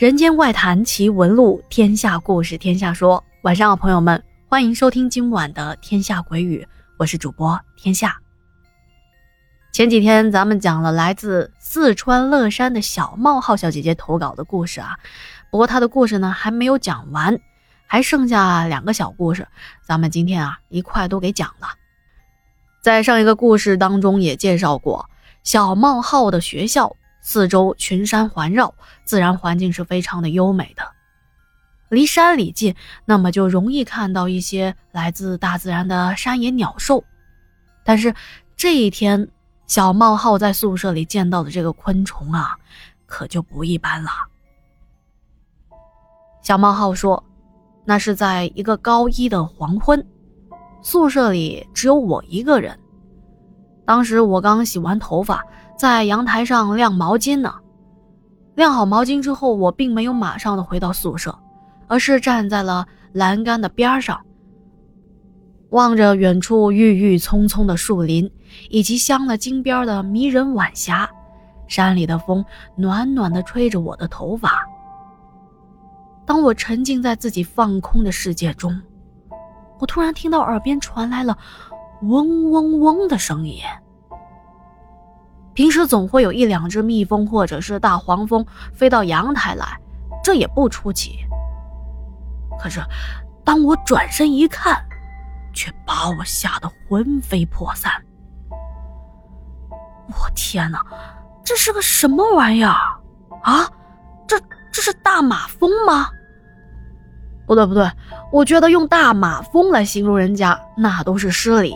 人间外谈奇闻录，天下故事天下说。晚上好，朋友们，欢迎收听今晚的《天下鬼语》，我是主播天下。前几天咱们讲了来自四川乐山的小冒号小姐姐投稿的故事啊，不过她的故事呢还没有讲完，还剩下两个小故事，咱们今天啊一块都给讲了。在上一个故事当中也介绍过，小冒号的学校四周群山环绕，自然环境是非常的优美的。离山里近，那么就容易看到一些来自大自然的山野鸟兽。但是这一天，小冒号在宿舍里见到的这个昆虫啊，可就不一般了。小冒号说，那是在一个高一的黄昏。宿舍里只有我一个人。当时我刚洗完头发，在阳台上晾毛巾呢。晾好毛巾之后，我并没有马上的回到宿舍，而是站在了栏杆的边上，望着远处郁郁葱葱的树林，以及镶了金边的迷人晚霞。山里的风暖暖的吹着我的头发。当我沉浸在自己放空的世界中。我突然听到耳边传来了嗡嗡嗡的声音。平时总会有一两只蜜蜂或者是大黄蜂飞到阳台来，这也不出奇。可是，当我转身一看，却把我吓得魂飞魄散。我天哪，这是个什么玩意儿啊？这这是大马蜂吗？不对不对，我觉得用大马蜂来形容人家那都是失礼，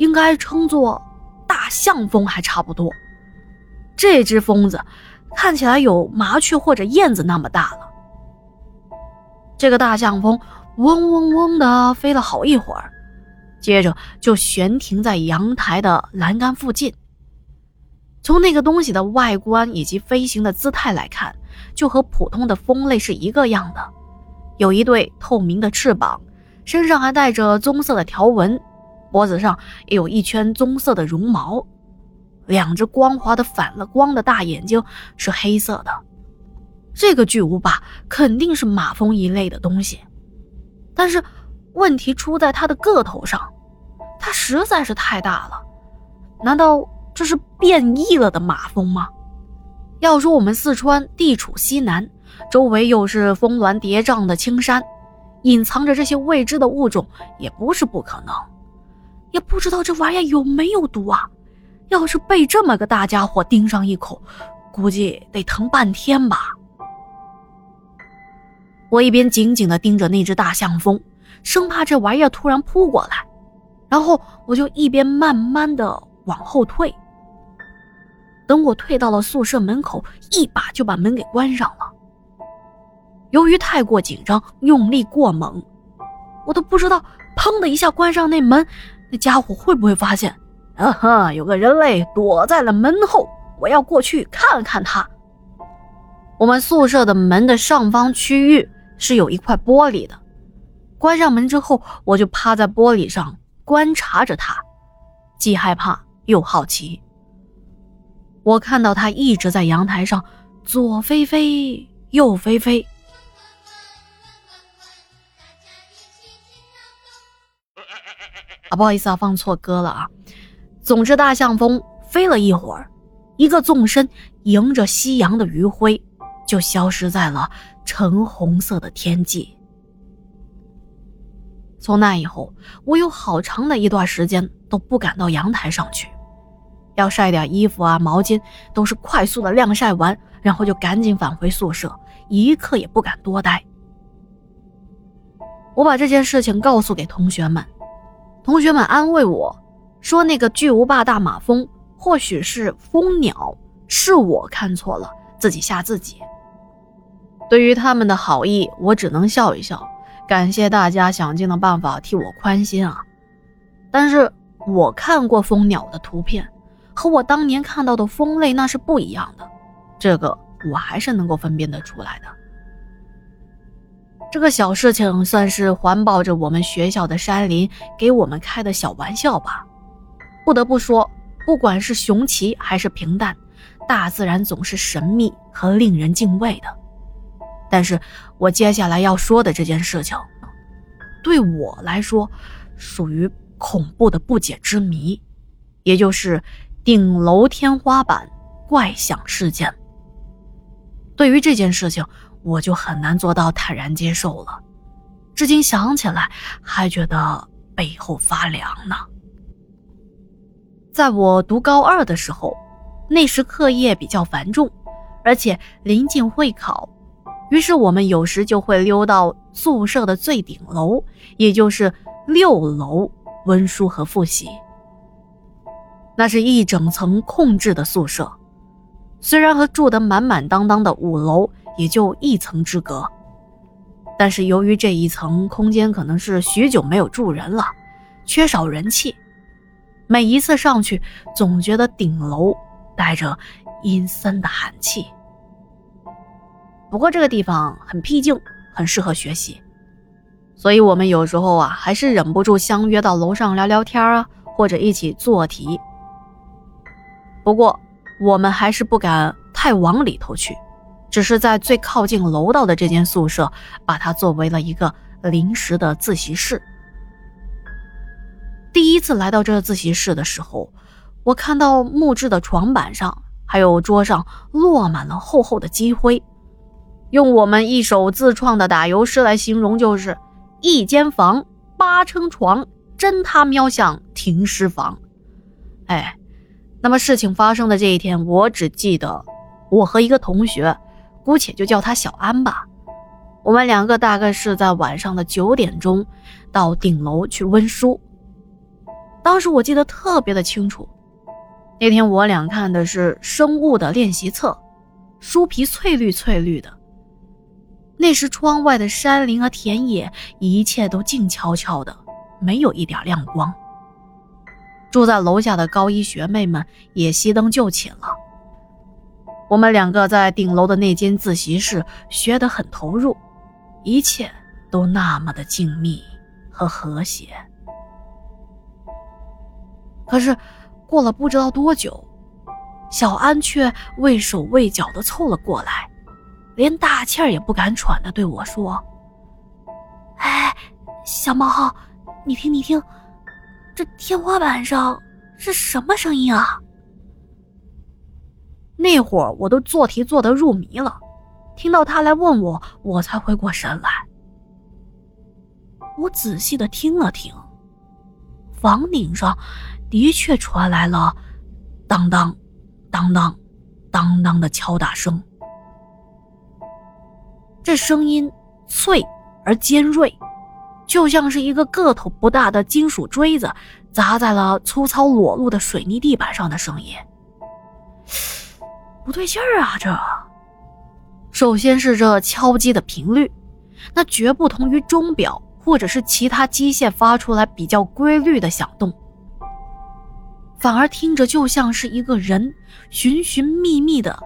应该称作大象蜂还差不多。这只蜂子看起来有麻雀或者燕子那么大了。这个大象蜂嗡嗡嗡的飞了好一会儿，接着就悬停在阳台的栏杆附近。从那个东西的外观以及飞行的姿态来看，就和普通的蜂类是一个样的。有一对透明的翅膀，身上还带着棕色的条纹，脖子上也有一圈棕色的绒毛，两只光滑的反了光的大眼睛是黑色的。这个巨无霸肯定是马蜂一类的东西，但是问题出在它的个头上，它实在是太大了。难道这是变异了的马蜂吗？要说我们四川地处西南。周围又是峰峦叠嶂的青山，隐藏着这些未知的物种也不是不可能。也不知道这玩意儿有没有毒啊！要是被这么个大家伙盯上一口，估计得疼半天吧。我一边紧紧地盯着那只大象蜂，生怕这玩意儿突然扑过来，然后我就一边慢慢地往后退。等我退到了宿舍门口，一把就把门给关上了。由于太过紧张，用力过猛，我都不知道，砰的一下关上那门，那家伙会不会发现？啊哈，有个人类躲在了门后，我要过去看看他。我们宿舍的门的上方区域是有一块玻璃的，关上门之后，我就趴在玻璃上观察着他，既害怕又好奇。我看到他一直在阳台上左飞飞，右飞飞。啊，不好意思啊，放错歌了啊。总之，大象蜂飞了一会儿，一个纵身，迎着夕阳的余晖，就消失在了橙红色的天际。从那以后，我有好长的一段时间都不敢到阳台上去，要晒点衣服啊、毛巾，都是快速的晾晒完，然后就赶紧返回宿舍，一刻也不敢多待。我把这件事情告诉给同学们。同学们安慰我说：“那个巨无霸大马蜂或许是蜂鸟，是我看错了，自己吓自己。”对于他们的好意，我只能笑一笑，感谢大家想尽了办法替我宽心啊。但是我看过蜂鸟的图片，和我当年看到的蜂类那是不一样的，这个我还是能够分辨得出来的。这个小事情算是环抱着我们学校的山林给我们开的小玩笑吧。不得不说，不管是雄奇还是平淡，大自然总是神秘和令人敬畏的。但是我接下来要说的这件事情，对我来说属于恐怖的不解之谜，也就是顶楼天花板怪响事件。对于这件事情，我就很难做到坦然接受了，至今想起来还觉得背后发凉呢。在我读高二的时候，那时课业比较繁重，而且临近会考。于是我们有时就会溜到宿舍的最顶楼，也就是六楼温书和复习。那是一整层空置的宿舍，虽然和住得满满当当的五楼也就一层之隔，但是由于这一层空间可能是许久没有住人了，缺少人气，每一次上去总觉得顶楼带着阴森的寒气。不过这个地方很僻静，很适合学习，所以我们有时候啊还是忍不住相约到楼上聊聊天啊，或者一起做题。不过我们还是不敢太往里头去，只是在最靠近楼道的这间宿舍，把它作为了一个临时的自习室。第一次来到这自习室的时候，我看到木质的床板上还有桌上落满了厚厚的积灰。用我们一手自创的打油诗来形容，就是一间房八撑床，真他喵像停尸房。哎，那么事情发生的这一天，我只记得我和一个同学，姑且就叫他小安吧。我们两个大概是在晚上的九点钟到顶楼去温书。当时我记得特别的清楚，那天我俩看的是生物的练习册，书皮翠绿翠绿的。那时窗外的山林和田野，一切都静悄悄的，没有一点亮光。住在楼下的高一学妹们也熄灯就寝了。我们两个在顶楼的那间自习室学得很投入，一切都那么的静谧和和谐。可是，过了不知道多久，小安却畏手畏脚的凑了过来。连大气儿也不敢喘的对我说：“哎，小毛，你听，你听，这天花板上是什么声音啊？”那会儿我都做题做得入迷了，听到他来问我，我才回过神来。我仔细的听了听，房顶上的确传来了当当、当当、当当的敲打声。这声音脆而尖锐，就像是一个个头不大的金属锥子砸在了粗糙裸露的水泥地板上的声音。不对劲儿啊！这首先是这敲击的频率，那绝不同于钟表或者是其他机械发出来比较规律的响动，反而听着就像是一个人寻寻觅觅的，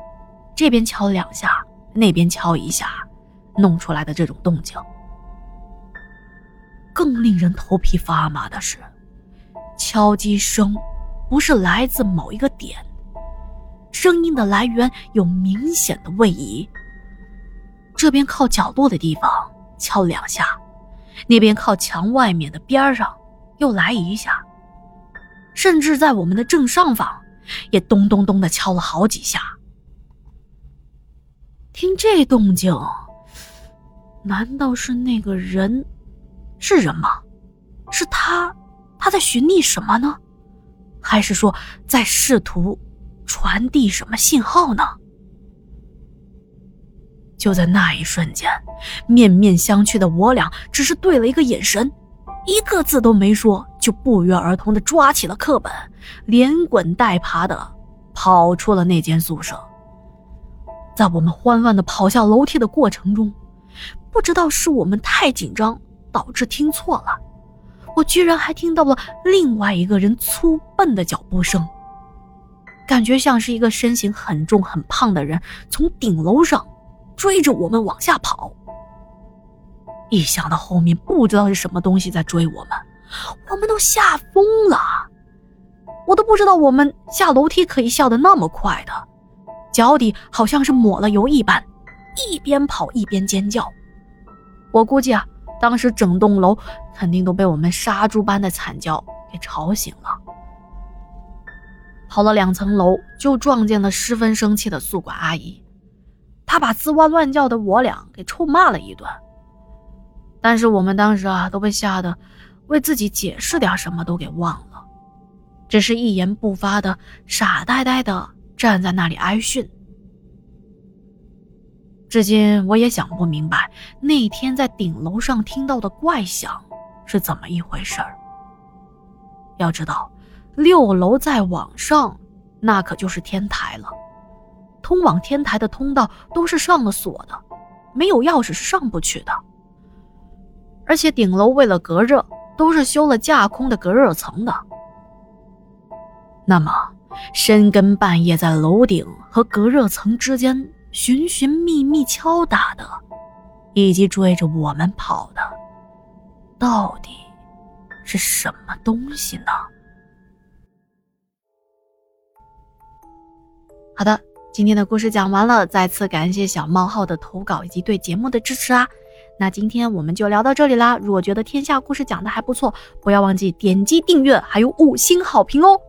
这边敲两下，那边敲一下。弄出来的这种动静，更令人头皮发麻的是，敲击声不是来自某一个点，声音的来源有明显的位移。这边靠角落的地方敲两下，那边靠墙外面的边上又来一下，甚至在我们的正上方也咚咚咚的敲了好几下。听这动静。难道是那个人？是人吗？是他？他在寻觅什么呢？还是说在试图传递什么信号呢？就在那一瞬间，面面相觑的我俩只是对了一个眼神，一个字都没说，就不约而同的抓起了课本，连滚带爬的跑出了那间宿舍。在我们慌乱的跑下楼梯的过程中。不知道是我们太紧张导致听错了，我居然还听到了另外一个人粗笨的脚步声，感觉像是一个身形很重很胖的人从顶楼上追着我们往下跑。一想到后面不知道是什么东西在追我们，我们都吓疯了。我都不知道我们下楼梯可以笑得那么快的，脚底好像是抹了油一般。一边跑一边尖叫。我估计啊，当时整栋楼肯定都被我们杀猪般的惨叫给吵醒了。跑了两层楼，就撞见了十分生气的宿管阿姨，她把吱哇乱叫的我俩给臭骂了一顿。但是我们当时啊，都被吓得为自己解释点什么都给忘了，只是一言不发的傻呆呆的站在那里挨训。至今我也想不明白，那天在顶楼上听到的怪响是怎么一回事儿。要知道。六楼再往上，那可就是天台了。通往天台的通道都是上了锁的，没有钥匙是上不去的。而且顶楼为了隔热，都是修了架空的隔热层的。那么，深更半夜在楼顶和隔热层之间寻寻觅觅敲打的，以及追着我们跑的，到底是什么东西呢？好的，今天的故事讲完了，再次感谢小冒号的投稿以及对节目的支持啊！那今天我们就聊到这里啦。如果觉得天下故事讲的还不错，不要忘记点击订阅，还有五星好评哦。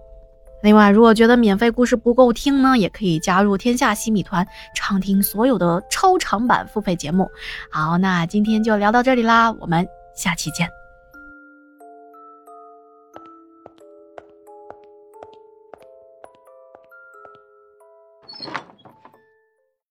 另外，如果觉得免费故事不够听呢，也可以加入天下西米团，畅听所有的超长版付费节目。好，那今天就聊到这里啦，我们下期见。